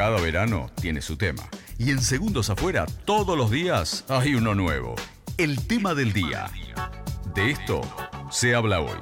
Cada verano tiene su tema. Y en Segundos Afuera, todos los días hay uno nuevo. El tema del día. De esto se habla hoy.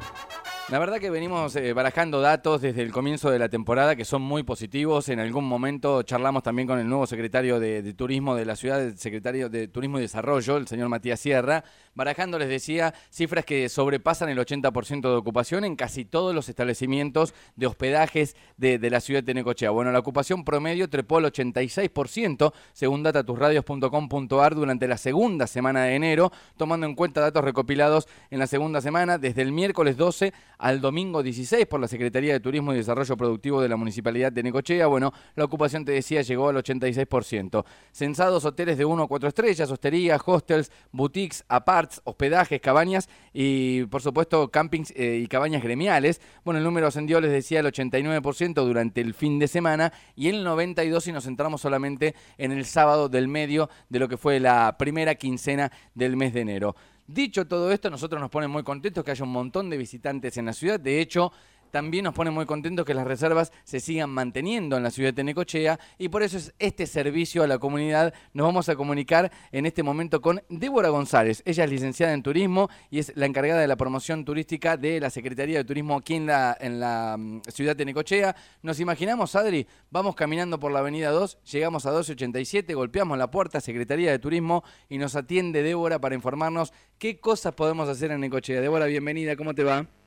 La verdad que venimos eh, barajando datos desde el comienzo de la temporada que son muy positivos. En algún momento charlamos también con el nuevo secretario de, Turismo de la ciudad, el secretario de Turismo y Desarrollo, el señor Matías Sierra. Barajando les decía cifras que sobrepasan el 80% de ocupación en casi todos los establecimientos de hospedajes de, la ciudad de Necochea. Bueno, la ocupación promedio trepó al 86%, según datatusradios.com.ar, durante la segunda semana de enero, tomando en cuenta datos recopilados en la segunda semana, desde el miércoles 12 al domingo 16 por la Secretaría de Turismo y Desarrollo Productivo de la Municipalidad de Necochea. Bueno, la ocupación, te decía, llegó al 86%. Censados hoteles de 1 a 4 estrellas, hosterías, hostels, boutiques, aparts, hospedajes, cabañas y, por supuesto, campings eh, y cabañas gremiales. Bueno, el número ascendió, les decía, al 89% durante el fin de semana y el 92% si nos centramos solamente en el sábado del medio de lo que fue la primera quincena del mes de enero. Dicho todo esto, nosotros nos pone muy contentos que haya un montón de visitantes en la ciudad. De hecho, también nos pone muy contentos que las reservas se sigan manteniendo en la ciudad de Necochea y por eso es este servicio a la comunidad. Nos vamos a comunicar en este momento con Débora González. Ella es licenciada en turismo y es la encargada de la promoción turística de la Secretaría de Turismo aquí en la, mm, ciudad de Necochea. Nos imaginamos, Adri, vamos caminando por la avenida 2, llegamos a 1287, golpeamos la puerta, Secretaría de Turismo y nos atiende Débora para informarnos qué cosas podemos hacer en Necochea. Débora, bienvenida, ¿cómo te va?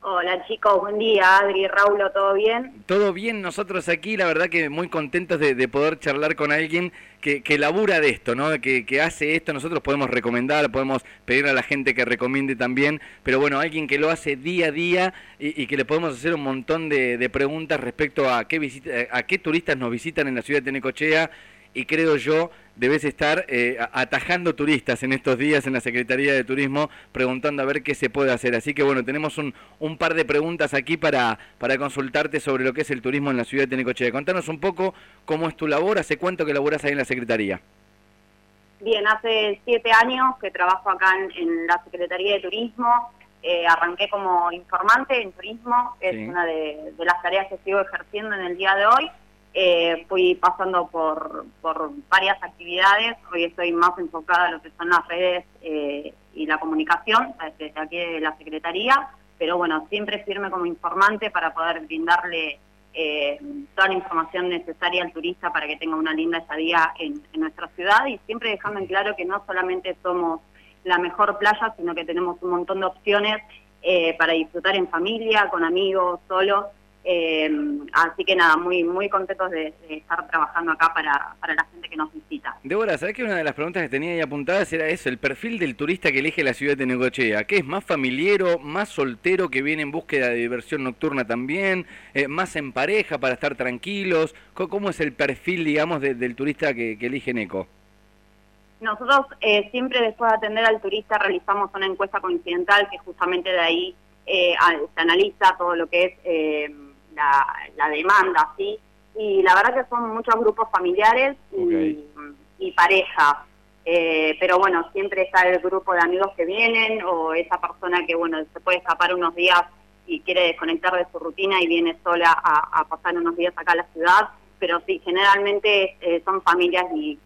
Hola chicos, buen día, Adri, Raulo, ¿todo bien? Todo bien, nosotros aquí, la verdad que muy contentos de, poder charlar con alguien que, que, labura de esto, ¿no? Que, que, hace esto, nosotros podemos recomendar, podemos pedir a la gente que recomiende también, pero bueno, alguien que lo hace día a día y, que le podemos hacer un montón de, de preguntas respecto a qué, visita, a qué turistas nos visitan en la ciudad de Tenecochea y creo yo debes estar eh, atajando turistas en estos días en la Secretaría de Turismo preguntando a ver qué se puede hacer. Así que bueno, tenemos un, un par de preguntas aquí para, para consultarte sobre lo que es el turismo en la ciudad de Tenecochea. Contanos un poco cómo es tu labor, hace cuánto que laburas ahí en la Secretaría. Bien, hace siete años que trabajo acá en, la Secretaría de Turismo. Eh, arranqué como informante en turismo, es una de, de las tareas que sigo ejerciendo en el día de hoy. Eh, fui pasando por, por varias actividades, hoy estoy más enfocada en lo que son las redes eh, y la comunicación, desde aquí de la Secretaría, pero bueno, siempre firme como informante para poder brindarle eh, toda la información necesaria al turista para que tenga una linda estadía en, en nuestra ciudad. Y siempre dejando en claro que no solamente somos la mejor playa, sino que tenemos un montón de opciones para disfrutar en familia, con amigos, solos, eh, así que nada, muy muy contentos de, estar trabajando acá para, para, la gente que nos visita. Débora, ¿sabes que una de las preguntas que tenía ahí apuntadas era eso, el perfil del turista que elige la ciudad de Negochea? ¿Qué es más familiero, más soltero que viene en búsqueda de diversión nocturna también, eh, más en pareja para estar tranquilos? ¿Cómo es el perfil, digamos, del turista que, elige Neco? Nosotros eh, siempre después de atender al turista realizamos una encuesta coincidental que justamente de ahí eh, se analiza todo lo que es la, demanda, ¿sí? Y la verdad que son muchos grupos familiares y, parejas. Eh, pero bueno, siempre está el grupo de amigos que vienen o esa persona que, bueno, se puede escapar unos días y quiere desconectar de su rutina y viene sola a, pasar unos días acá a la ciudad. Pero sí, generalmente eh, son familias y,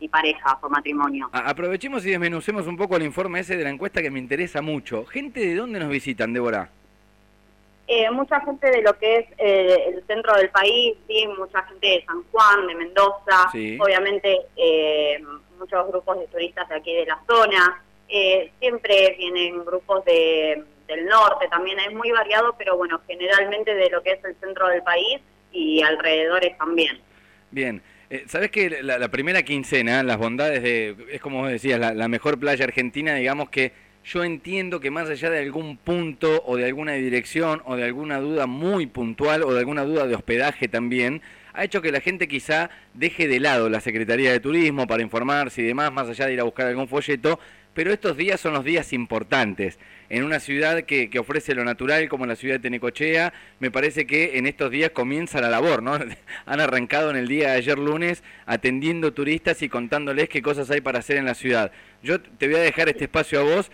y parejas o matrimonio. Aprovechemos y desmenucemos un poco el informe ese de la encuesta que me interesa mucho. ¿Gente de dónde nos visitan, Débora? Eh, mucha gente de lo que es eh, el centro del país, sí, mucha gente de San Juan, de Mendoza, obviamente eh, muchos grupos de turistas de aquí de la zona, siempre vienen grupos de, del norte, también es muy variado, pero bueno, generalmente de lo que es el centro del país y alrededores también. Bien. ¿Sabes que la, primera quincena, las bondades de, es como vos decías, la mejor playa argentina, digamos que yo entiendo que más allá de algún punto o de alguna dirección o de alguna duda muy puntual o de alguna duda de hospedaje también, ha hecho que la gente quizá deje de lado la Secretaría de Turismo para informarse y demás, más allá de ir a buscar algún folleto, pero estos días son los días importantes. En una ciudad que, que, ofrece lo natural como la ciudad de Tenecochea, me parece que en estos días comienza la labor, ¿no? Han arrancado en el día de ayer lunes atendiendo turistas y contándoles qué cosas hay para hacer en la ciudad. Yo te voy a dejar este espacio a vos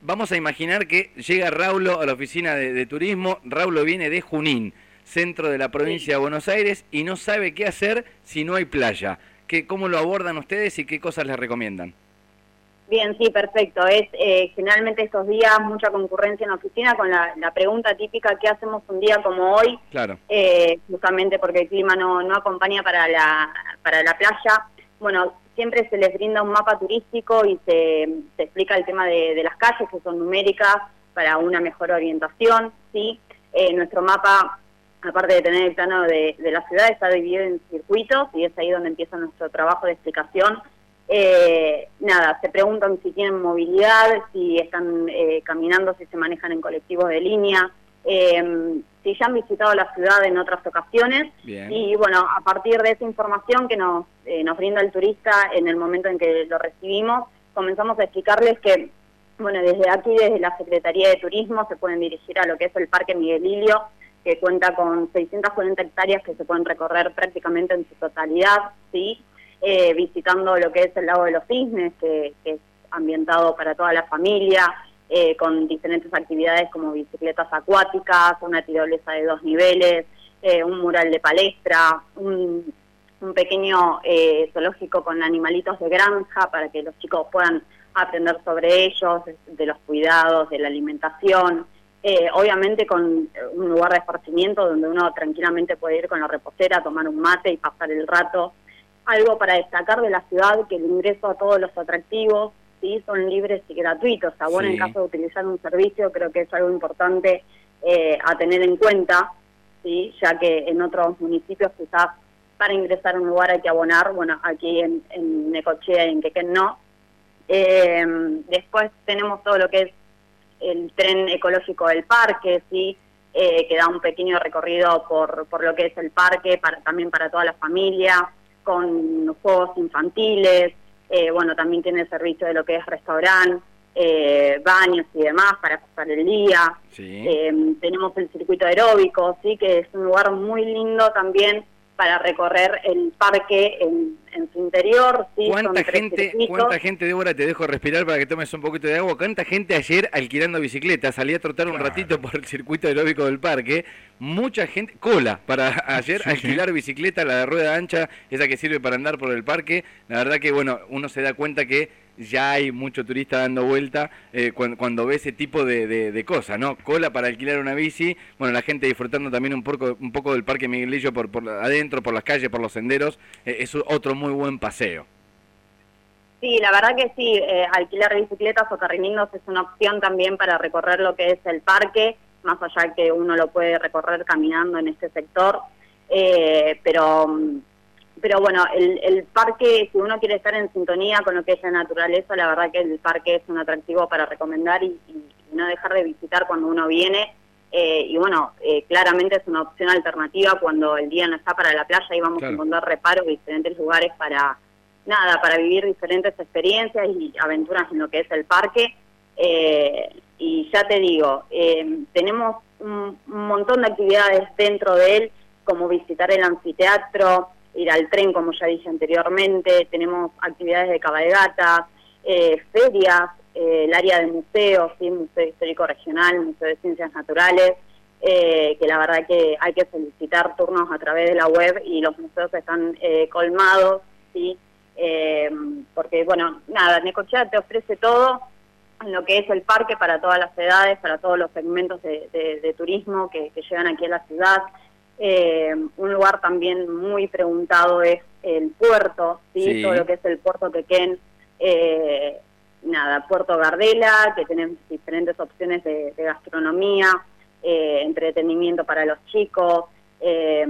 vamos a imaginar que llega Raulo a la oficina de, turismo, Raulo viene de Junín, centro de la provincia de Buenos Aires y no sabe qué hacer si no hay playa. ¿Qué, ¿Cómo lo abordan ustedes y qué cosas les recomiendan? Bien, sí, perfecto. Es eh, generalmente estos días mucha concurrencia en la oficina con la, pregunta típica ¿qué hacemos un día como hoy? Claro. Eh, justamente porque el clima no, no acompaña para la, para la playa. Bueno, siempre se les brinda un mapa turístico y se, se explica el tema de, de, las calles que son numéricas para una mejor orientación, ¿sí? Eh, nuestro mapa, aparte de tener el plano de, de la ciudad, está dividido en circuitos y es ahí donde empieza nuestro trabajo de explicación eh, nada, se preguntan si tienen movilidad, si están eh, caminando, si se manejan en colectivos de línea, eh, si ya han visitado la ciudad en otras ocasiones. Y bueno, a partir de esa información que nos, nos brinda el turista en el momento en que lo recibimos, comenzamos a explicarles que, bueno, desde aquí, desde la Secretaría de Turismo, se pueden dirigir a lo que es el Parque Miguel Ilio, que cuenta con 640 hectáreas que se pueden recorrer prácticamente en su totalidad, ¿sí? eh, visitando lo que es el lago de los cisnes, que, es ambientado para toda la familia, eh, con diferentes actividades como bicicletas acuáticas, una tirolesa de dos niveles, eh, un mural de palestra, un, un pequeño eh, zoológico con animalitos de granja para que los chicos puedan aprender sobre ellos, de los cuidados, de la alimentación. obviamente con un lugar de esparcimiento donde uno tranquilamente puede ir con la reposera, tomar un mate y pasar el rato algo para destacar de la ciudad, que el ingreso a todos los atractivos sí son libres y gratuitos. Bueno, en caso de utilizar un servicio, creo que es algo importante eh, a tener en cuenta, sí ya que en otros municipios quizás para ingresar a un lugar hay que abonar, bueno, aquí en, en Necochea y en Quequén no. Eh, después tenemos todo lo que es el tren ecológico del parque, sí, eh, que da un pequeño recorrido por, por lo que es el parque, para, también para toda la familia con juegos infantiles, eh, bueno, también tiene servicio de lo que es restaurante, eh, baños y demás para pasar el día. Eh, tenemos el circuito aeróbico, sí, que es un lugar muy lindo también para recorrer el parque en, su interior. ¿sí? ¿Cuánta, gente, ¿Cuánta gente, Débora, te dejo respirar para que tomes un poquito de agua? ¿Cuánta gente ayer alquilando bicicleta? Salí a trotar un ratito por el circuito aeróbico del parque. Mucha gente, cola para ayer alquilar bicicleta, la de rueda ancha, esa que sirve para andar por el parque. La verdad que, bueno, uno se da cuenta que ya hay mucho turista dando vuelta eh, cuando, ve ese tipo de, cosas, ¿no? Cola para alquilar una bici, bueno, la gente disfrutando también un poco, un poco del Parque Miguelillo por, por adentro, por las calles, por los senderos, eh, es otro muy buen paseo. Sí, la verdad que sí, eh, alquilar bicicletas o carrilindos es una opción también para recorrer lo que es el parque, más allá que uno lo puede recorrer caminando en este sector, pero mm, pero bueno, el, el, parque, si uno quiere estar en sintonía con lo que es la naturaleza, la verdad que el parque es un atractivo para recomendar y, no dejar de visitar cuando uno viene. Eh, y bueno, eh, claramente es una opción alternativa cuando el día no está para la playa y vamos a encontrar reparos de diferentes lugares para, nada, para vivir diferentes experiencias y aventuras en lo que es el parque. Eh, y ya te digo, tenemos un montón de actividades dentro de él, como visitar el anfiteatro, ir al tren, como ya dije anteriormente, tenemos actividades de cabalgatas, eh, ferias, eh, el área de museos, ¿sí? Museo Histórico Regional, Museo de Ciencias Naturales, eh, que la verdad que hay que solicitar turnos a través de la web y los museos están colmados, ¿sí? porque, bueno, nada, Necochea te ofrece todo lo que es el parque para todas las edades, para todos los segmentos de, turismo que, que llegan aquí a la ciudad. Eh, un lugar también muy preguntado es el puerto, ¿sí? todo lo que es el puerto Quequén, eh, nada, Puerto Gardela, que tenemos diferentes opciones de, gastronomía, eh, entretenimiento para los chicos, eh,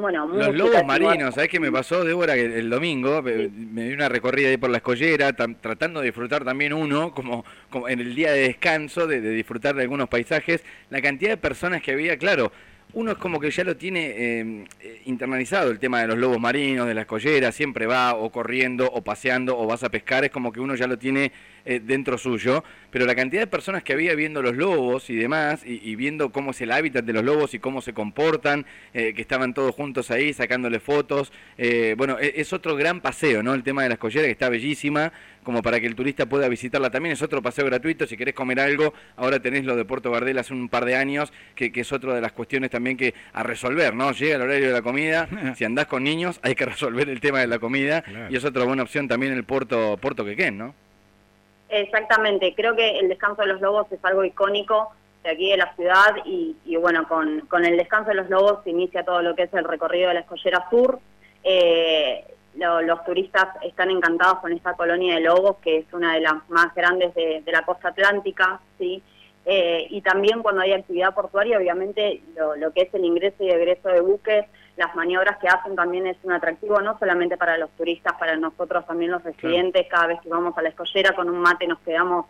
bueno, Los lobos marinos, ¿sabes qué me pasó, Débora? Que el domingo me, di una recorrida ahí por la escollera, tratando de disfrutar también uno, como, como en el día de descanso, de, de, disfrutar de algunos paisajes. La cantidad de personas que había, claro, uno es como que ya lo tiene em, eh, internalizado el tema de los lobos marinos, de la escollera, siempre va o corriendo o paseando o vas a pescar, es como que uno ya lo tiene eh, dentro suyo, pero la cantidad de personas que había viendo los lobos y demás, y, viendo cómo es el hábitat de los lobos y cómo se comportan, eh, que estaban todos juntos ahí sacándole fotos, eh, bueno, es, es, otro gran paseo, ¿no? El tema de la escollera que está bellísima, como para que el turista pueda visitarla también, es otro paseo gratuito, si querés comer algo, ahora tenés lo de Puerto Gardel hace un par de años, que, es otra de las cuestiones también que a resolver, ¿no? Llega el horario de la comida, si andás con niños hay que resolver el tema de la comida, y es otra buena opción también el Puerto, Puerto Quequén, ¿no? Exactamente, creo que el descanso de los lobos es algo icónico de aquí de la ciudad y, bueno, con, con, el descanso de los lobos se inicia todo lo que es el recorrido de la escollera sur. Eh, los turistas están encantados con esta colonia de lobos, que es una de las más grandes de, la costa atlántica, ¿sí? Eh, y también cuando hay actividad portuaria, obviamente lo, que es el ingreso y egreso de buques, las maniobras que hacen también es un atractivo, no solamente para los turistas, para nosotros también los residentes, cada vez que vamos a la escollera con un mate nos quedamos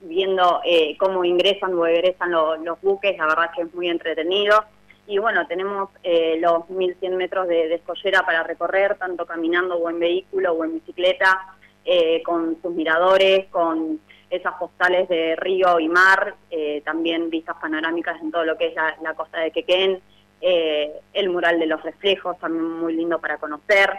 viendo eh, cómo ingresan o egresan los buques, la verdad que es muy entretenido. Y bueno, tenemos eh, los 1100 metros de, escollera para recorrer, tanto caminando o en vehículo o en bicicleta, eh, con sus miradores, con esas postales de río y mar, eh, también vistas panorámicas en todo lo que es la, costa de Quequén, el mural de los reflejos, también muy lindo para conocer.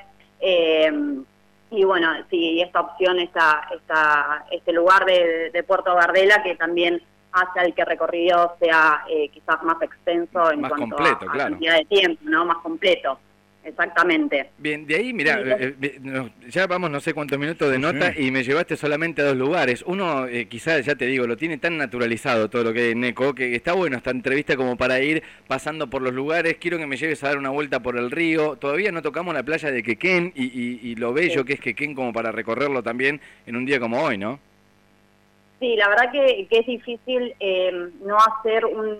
y bueno, sí, esta opción, esta, esta, este lugar de, de Puerto Gardela, que también hace el que recorrido sea eh, quizás más extenso en cuanto a, cantidad de tiempo, ¿no? Más completo. Exactamente. Bien, de ahí, mira, eh, eh, ya vamos no sé cuántos minutos de nota y me llevaste solamente a dos lugares. Uno, quizás, ya te digo, lo tiene tan naturalizado todo lo que hay Neco, que está bueno esta entrevista como para ir pasando por los lugares. Quiero que me lleves a dar una vuelta por el río. Todavía no tocamos la playa de Quequén y, y lo bello que es Quequén como para recorrerlo también en un día como hoy, ¿no? Sí, la verdad que, es difícil eh, no hacer un,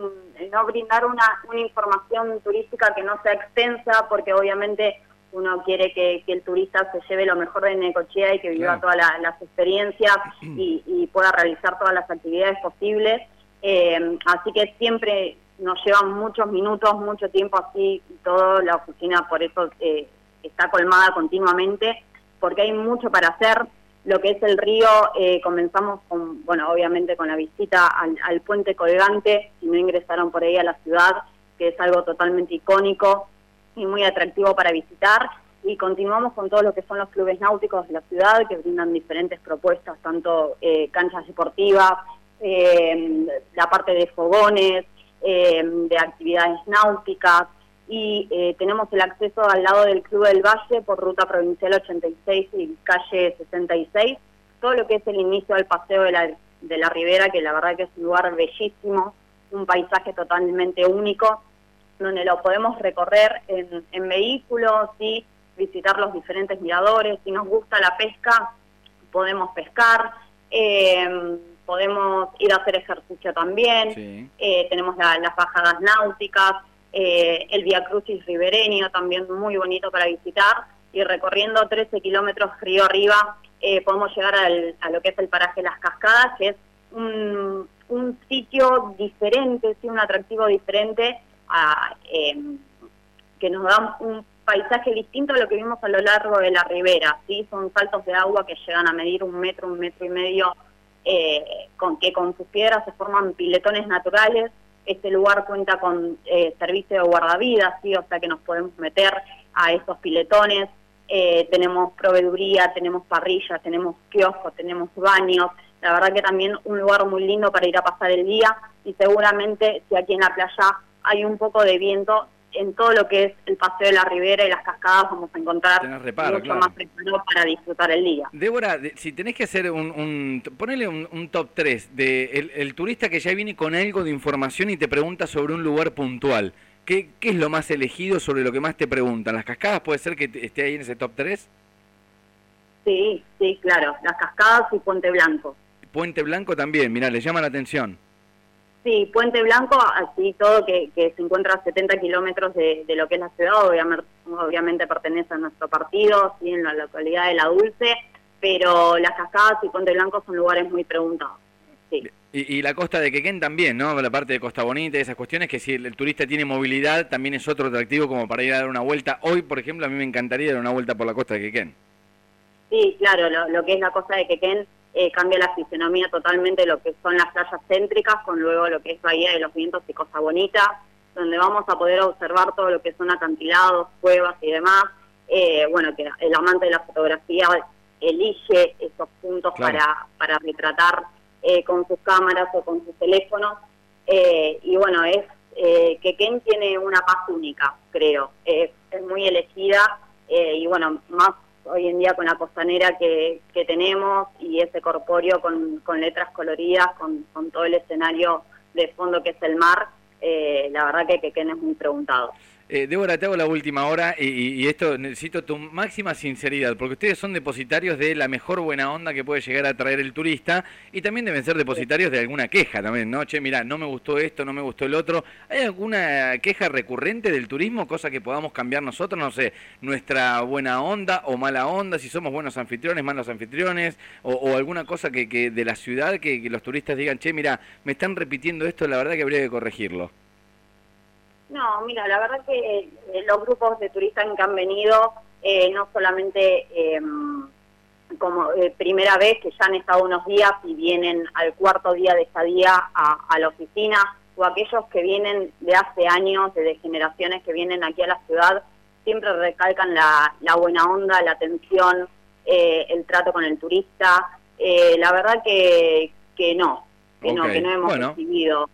no brindar una, una información turística que no sea extensa, porque obviamente uno quiere que, el turista se lleve lo mejor de Necochea y que viva todas las experiencias y, pueda realizar todas las actividades posibles. Eh, así que siempre nos llevan muchos minutos, mucho tiempo así, y toda la oficina por eso eh, está colmada continuamente, porque hay mucho para hacer lo que es el río, eh, comenzamos con, bueno, obviamente con la visita al, puente colgante, si no ingresaron por ahí a la ciudad, que es algo totalmente icónico y muy atractivo para visitar. Y continuamos con todo lo que son los clubes náuticos de la ciudad, que brindan diferentes propuestas, tanto eh, canchas deportivas, eh, la parte de fogones, de actividades náuticas, y eh, tenemos el acceso al lado del Club del Valle por ruta provincial 86 y calle 66, todo lo que es el inicio del paseo de la, de la Ribera, que la verdad que es un lugar bellísimo, un paisaje totalmente único, donde lo podemos recorrer en, en vehículos y visitar los diferentes miradores, si nos gusta la pesca, podemos pescar, eh, podemos ir a hacer ejercicio también, eh, tenemos las bajadas náuticas, eh, el Via Crucis ribereño, también muy bonito para visitar, y recorriendo 13 kilómetros río arriba eh, podemos llegar a lo que es el paraje Las Cascadas, que es un, sitio diferente, un atractivo diferente, em, que nos da un paisaje distinto a lo que vimos a lo largo de la ribera, ¿sí? son saltos de agua que llegan a medir un metro, un metro y medio, eh, con que con sus piedras se forman piletones naturales, este lugar cuenta con eh, servicio de guardavidas, ¿sí? o sea que nos podemos meter a esos piletones. Eh, tenemos proveeduría, tenemos parrillas, tenemos kioscos, tenemos baños. La verdad que también un lugar muy lindo para ir a pasar el día y seguramente si aquí en la playa hay un poco de viento, en todo lo que es el paseo de la ribera y las cascadas vamos a encontrar mucho más preparado para disfrutar el día. Débora, si tenés que hacer un, un ponele un, top 3 de el, turista que ya viene con algo de información y te pregunta sobre un lugar puntual, ¿qué, ¿qué es lo más elegido sobre lo que más te preguntan? ¿Las cascadas puede ser que esté ahí en ese top 3? Sí, sí, claro, las cascadas y Puente Blanco. Puente Blanco también, mira, le llama la atención. Sí, Puente Blanco, así todo que, se encuentra a 70 kilómetros de, lo que es la ciudad, obviamente, pertenece a nuestro partido, sí, en la localidad de La Dulce, pero las cascadas y Puente Blanco son lugares muy preguntados. Sí. Y, la costa de Quequén también, ¿no? La parte de Costa Bonita y esas cuestiones, que si el, turista tiene movilidad, también es otro atractivo como para ir a dar una vuelta. Hoy, por ejemplo, a mí me encantaría dar una vuelta por la costa de Quequén. Sí, claro, lo, lo que es la costa de Quequén eh, cambia la fisionomía totalmente lo que son las playas céntricas, con luego lo que es Bahía de los Vientos y Cosa Bonita, donde vamos a poder observar todo lo que son acantilados, cuevas y demás. Eh, bueno, que el amante de la fotografía elige esos puntos para, para retratar eh, con sus cámaras o con sus teléfonos. y bueno, es que Ken tiene una paz única, creo. es muy elegida y bueno, más hoy en día con la costanera que, que tenemos y ese corpóreo con, con letras coloridas, con, con, todo el escenario de fondo que es el mar, eh, la verdad que Ken es muy preguntado. Eh, Débora, te hago la última hora y, esto necesito tu máxima sinceridad, porque ustedes son depositarios de la mejor buena onda que puede llegar a traer el turista y también deben ser depositarios de alguna queja también, ¿no? Che, mira, no me gustó esto, no me gustó el otro. ¿Hay alguna queja recurrente del turismo, cosa que podamos cambiar nosotros? No sé, nuestra buena onda o mala onda, si somos buenos anfitriones, malos anfitriones, o, alguna cosa que, que, de la ciudad que, que los turistas digan, che, mira, me están repitiendo esto, la verdad que habría que corregirlo. No, mira, la verdad que eh, los grupos de turistas que han venido, eh, no solamente em, como eh, primera vez, que ya han estado unos días y vienen al cuarto día de estadía a, a la oficina, o aquellos que vienen de hace años, de generaciones que vienen aquí a la ciudad, siempre recalcan la, la buena onda, la atención, el trato con el turista. la verdad que, que no, que no, que no hemos recibido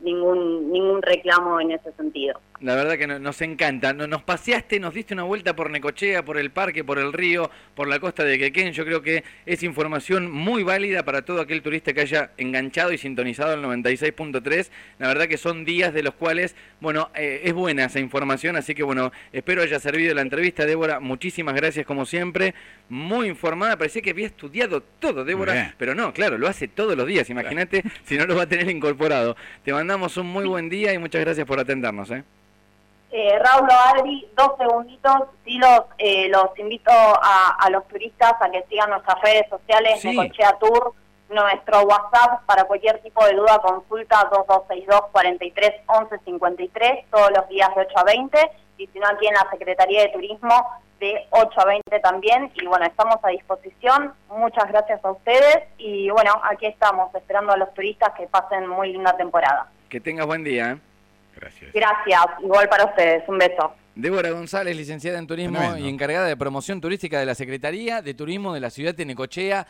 ningún ningún reclamo en ese sentido. La verdad que nos encanta. Nos paseaste, nos diste una vuelta por Necochea, por el parque, por el río, por la costa de Quequén. Yo creo que es información muy válida para todo aquel turista que haya enganchado y sintonizado el 96.3. La verdad que son días de los cuales, bueno, eh, es buena esa información. Así que, bueno, espero haya servido la entrevista, Débora. Muchísimas gracias, como siempre. Muy informada. Parecía que había estudiado todo, Débora. Pero no, claro, lo hace todos los días. Imagínate si no lo va a tener incorporado. Te mandamos un muy buen día y muchas gracias por atendernos. ¿eh? Eh, Raúl Adri, dos segunditos, sí los, eh, los invito a, los turistas a que sigan nuestras redes sociales, sí. Necochea Tour, nuestro WhatsApp para cualquier tipo de duda, consulta 2262 43 11 53, todos los días de 8 a 20, y si no aquí en la Secretaría de Turismo de 8 a 20 también, y bueno, estamos a disposición, muchas gracias a ustedes, y bueno, aquí estamos esperando a los turistas que pasen muy linda temporada. Que tengas buen día. Gracias. Gracias, igual para ustedes, un beso. Débora González, licenciada en Turismo y encargada de promoción turística de la Secretaría de Turismo de la ciudad de Necochea.